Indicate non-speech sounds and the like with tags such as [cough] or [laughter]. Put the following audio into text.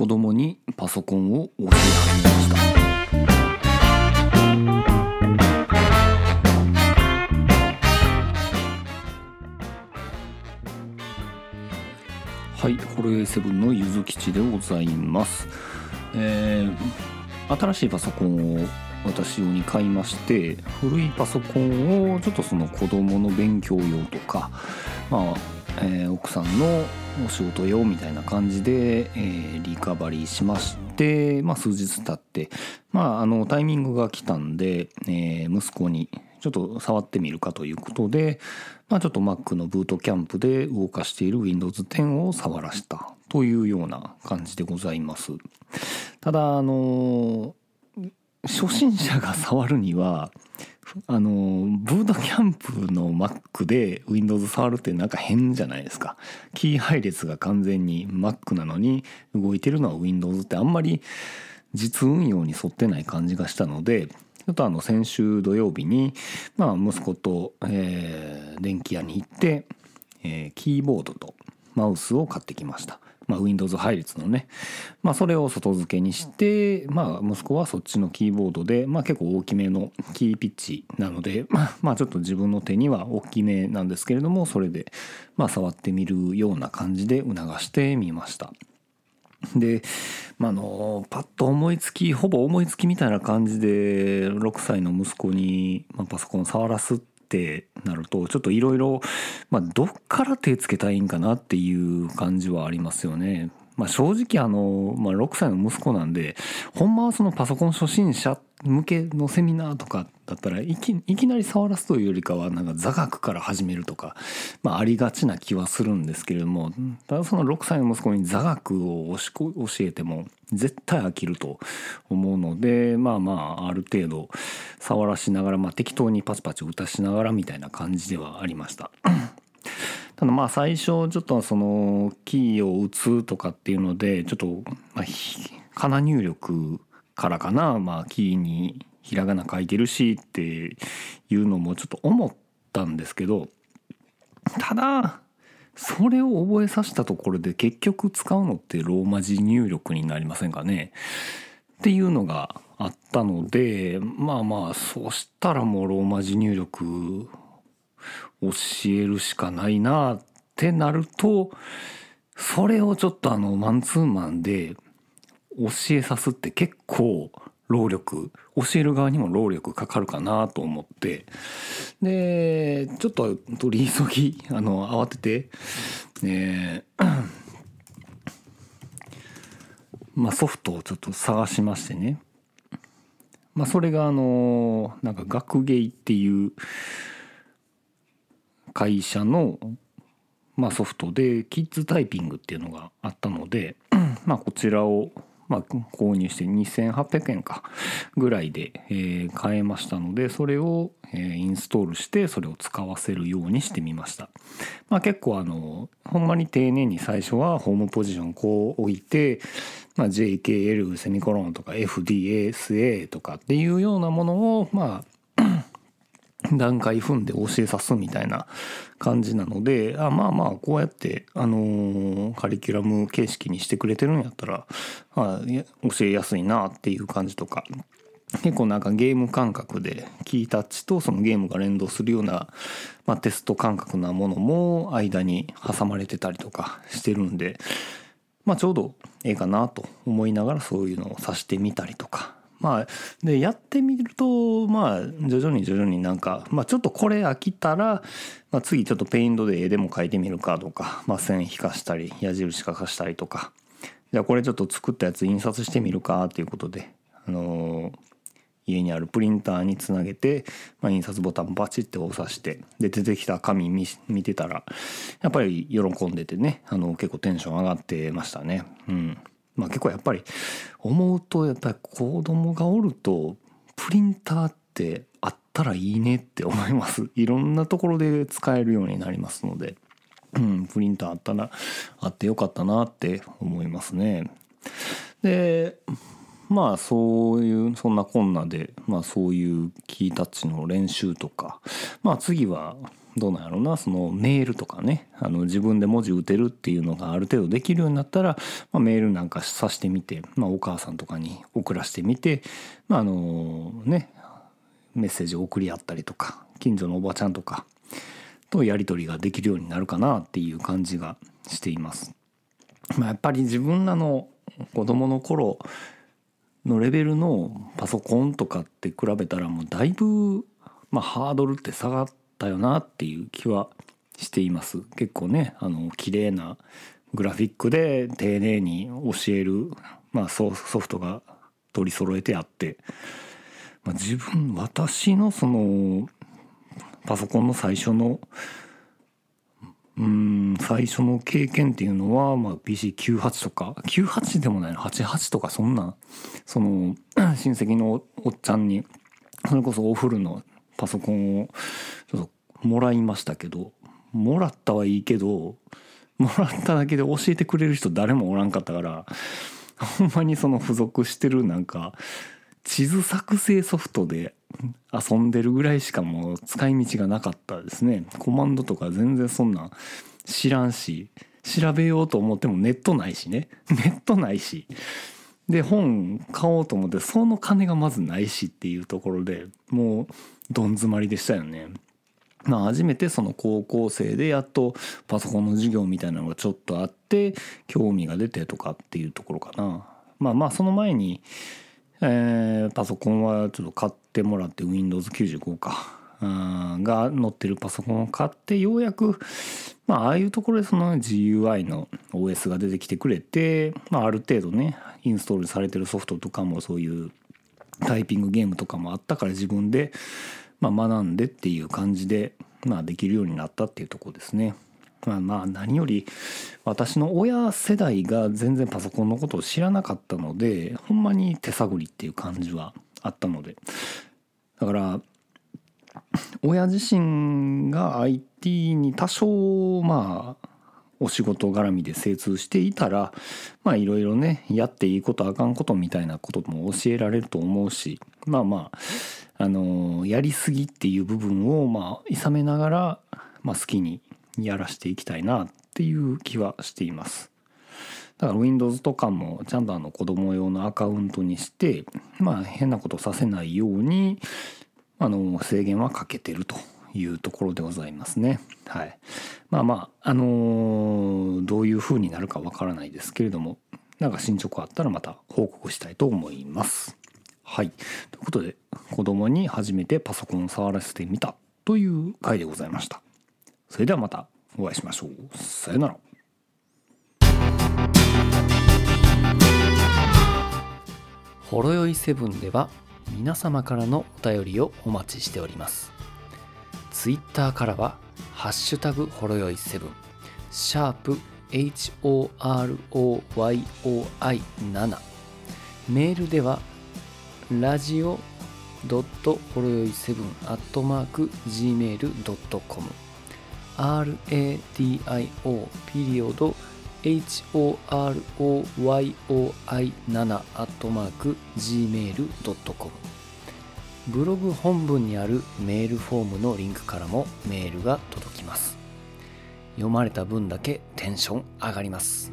子供にパソコンを教え始めました。はいホロエイセブンのゆずきちでございます、えー新しいパソコンを私用に買いまして古いパソコンをちょっとその子供の勉強用とかまあ、えー奥さんのお仕事用みたいな感じで、えーリカバリーしまして、まあ、数日経って、まあ、あのタイミングが来たんで、えー息子にちょっと触ってみるかということで、まあ、ちょっと Mac のブートキャンプで動かしている Windows 10を触らしたというような感じでございます。ただあの初心者が触るにはあのブートキャンプの Mac で Windows 触るってなんか変じゃないですかキー配列が完全に Mac なのに動いてるのは Windows ってあんまり実運用に沿ってない感じがしたのでちょっとあの先週土曜日に、まあ、息子と、えー電気屋に行って、えーキーボードとマウスを買ってきました。まあ、Windows 配列のね、まあ、それを外付けにして、まあ、息子はそっちのキーボードで、まあ、結構大きめのキーピッチなので、まあ、まあちょっと自分の手には大きめなんですけれどもそれで、まあ、触ってみるような感じで促してみました。で、まあ、のパッと思いつきほぼ思いつきみたいな感じで6歳の息子に、まあ、パソコン触らすっってなるとちょっといろいろどっから手つけたいんかなっていう感じはありますよね。まあ、正直あの、まあ、6歳の息子なんでほんまはそのパソコン初心者向けのセミナーとかだったらいきなり触らすというよりかはなんか座学から始めるとか、まあ、ありがちな気はするんですけれどもただその6歳の息子に座学を教え教えても絶対飽きると思うのでまあまあある程度触らしながら、まあ、適当にパチパチ打たしながらみたいな感じではありました。ただまあ最初ちょっとそのキーを打つとかっていうのでちょっとまあかな入力からかなまあキーにひらがな書いてるしっていうのもちょっと思ったんですけどただそれを覚えさせたところで結局使うのってローマ字入力になりませんかね。っていうのがあったのでまあまあそしたらもうローマ字入力教えるしかないなってなるとそれをちょっとあのマンツーマンで教えさすって結構労力教える側にも労力かかるかなと思って。でちょっと取り急ぎ [laughs] あの慌てて、えー [coughs] まあ、ソフトをちょっと探しましてね。まあそれがあのなんか学芸っていう会社の、まあ、ソフトでキッズタイピングっていうのがあったので、[clears throat] まあ、こちらを、まあ、購入して2800円かぐらいで、えー買えましたのでそれを、えーインストールしてそれを使わせるようにしてみました、まあ、結構あのほんまに丁寧に最初はホームポジションこう置いて、まあ、JKL セミコロンとか FDSA とかっていうようなものをまあ [laughs] 段階踏んで教えさすみたいな感じなのであまあまあこうやって、あのーカリキュラム形式にしてくれてるんやったら、あ、教えやすいなっていう感じとか。結構なんかゲーム感覚でキータッチとそのゲームが連動するような、まあ、テスト感覚なものも間に挟まれてたりとかしてるんで、まあ、ちょうどええかなと思いながらそういうのをさしてみたりとか。まあでやってみるとまあ徐々に徐々になんか、まあ、ちょっとこれ飽きたら、まあ、次ちょっとペイントで絵でも描いてみるかとか、まあ、線引かしたり矢印書かしたりとかじゃあこれちょっと作ったやつ印刷してみるかっていうことで、あのー家にあるプリンターにつなげて、まあ、印刷ボタンバチって押さしてで出てきた紙見見てたらやっぱり喜んでてねあの結構テンション上がってましたね。うんまあ、結構やっぱり思うとやっぱり子供がおるとプリンターってあったらいいねって思いますいろんなところで使えるようになりますので、うん、プリンターあったらあってよかったなって思いますね。でまあそういうそんなこんなで、まあ、そういうキータッチの練習とかまあ次はどうなんやろうなそのメールとかねあの自分で文字打てるっていうのがある程度できるようになったら、まあ、メールなんかさしてみて、まあ、お母さんとかに送らせてみて、まあ、あのねメッセージを送り合ったりとか近所のおばちゃんとかとやり取りができるようになるかなっていう感じがしています。まあ、やっぱり自分らの子供の頃のレベルのパソコンとかって比べたらもうだいぶ、まあ、ハードルって下がったよなっていう気はしています。結構ねあの綺麗なグラフィックで丁寧に教える、まあ、ソフトが取り揃えてあって、まあ、自分私のそのパソコンの最初のうん最初の経験っていうのは、まあ、PC98 とか98でもないの88とかそんなその親戚のおっちゃんにそれこそお風呂のパソコンをもらいましたけどもらったはいいけどもらっただけで教えてくれる人誰もおらんかったからほんまにその付属してるなんか地図作成ソフトで遊んでるぐらいしかもう使い道がなかったですね。コマンドとか全然そんな知らんし調べようと思ってもネットないしね。ネットないし。で本買おうと思ってその金がまずないしっていうところでもうどん詰まりでしたよね。まあ初めてその高校生でやっとパソコンの授業みたいなのがちょっとあって興味が出てとかっていうところかな。まあまあその前にえ、パソコンはちょっと買ってもらって Windows95 か。が載ってるパソコンを買ってようやく、まあ、ああいうところでその GUI の OS が出てきてくれて、まあ、ある程度ねインストールされてるソフトとかもそういうタイピングゲームとかもあったから自分で、まあ、学んでっていう感じで、まあ、できるようになったっていうとこですね。まあまあ何より私の親世代が全然パソコンのことを知らなかったのでほんまに手探りっていう感じはあったのでだから親自身が IT に多少まあお仕事絡みで精通していたらまあいろいろねやっていいことあかんことみたいなことも教えられると思うしまあまああのやりすぎっていう部分をまあいさめながら、まあ、好きにやらしていきたいなっていう気はしています。だから Windows とかもちゃんとあの子供用のアカウントにしてまあ変なことさせないようにあの制限はかけてるというところでございますね。はい。まあまああのー、どういう風になるかわからないですけれどもなんか進捗あったらまた報告したいと思います。はい。ということで子供に初めてパソコンを触らせてみたという回でございました。それではまたお会いしましょう。さよなら。ほろよいセブンでは皆様からのお便りをお待ちしております。ツイッターからは、ハッシュタグほろよいセブン、シャープ HOROYOI7、メールでは、ラジオドットほろよいセブンアットマーク Gmail.com radio ピリオド horoyoi7 アットマーク gmail.com ブログ本文にあるメールフォームのリンクからもメールが届きます。読まれた分だけテンション上がります。